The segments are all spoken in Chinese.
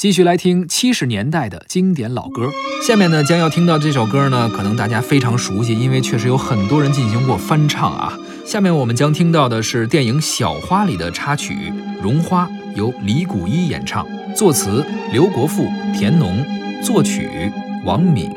继续来听七十年代的经典老歌。下面呢，将要听到这首歌呢，可能大家非常熟悉，因为确实有很多人进行过翻唱啊。下面我们将听到的是电影《小花》里的插曲《绒花》，由李谷一演唱，作词刘国富、田农，作曲王敏。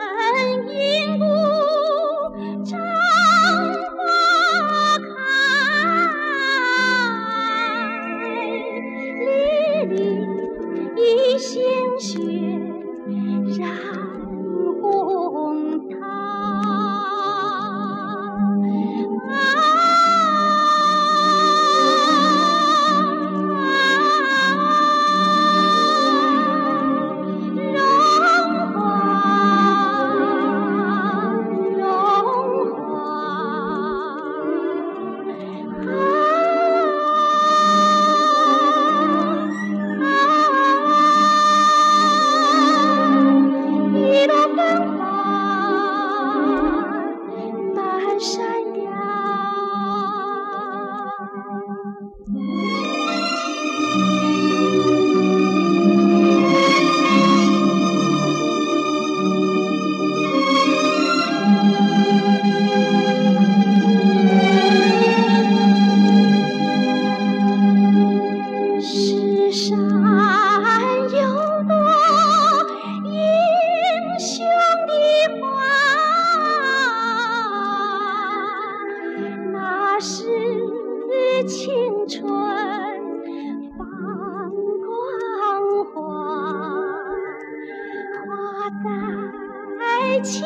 阵银鼓张花开，粒粒鲜血染是青春放光华华在其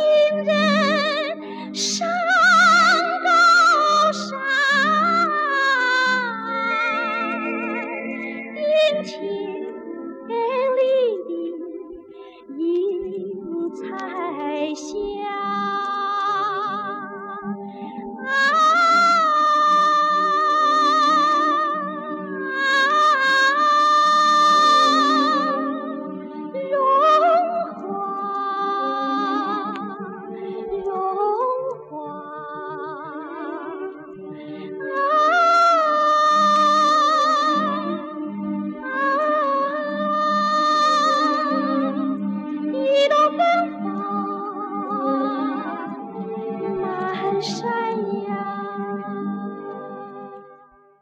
shine.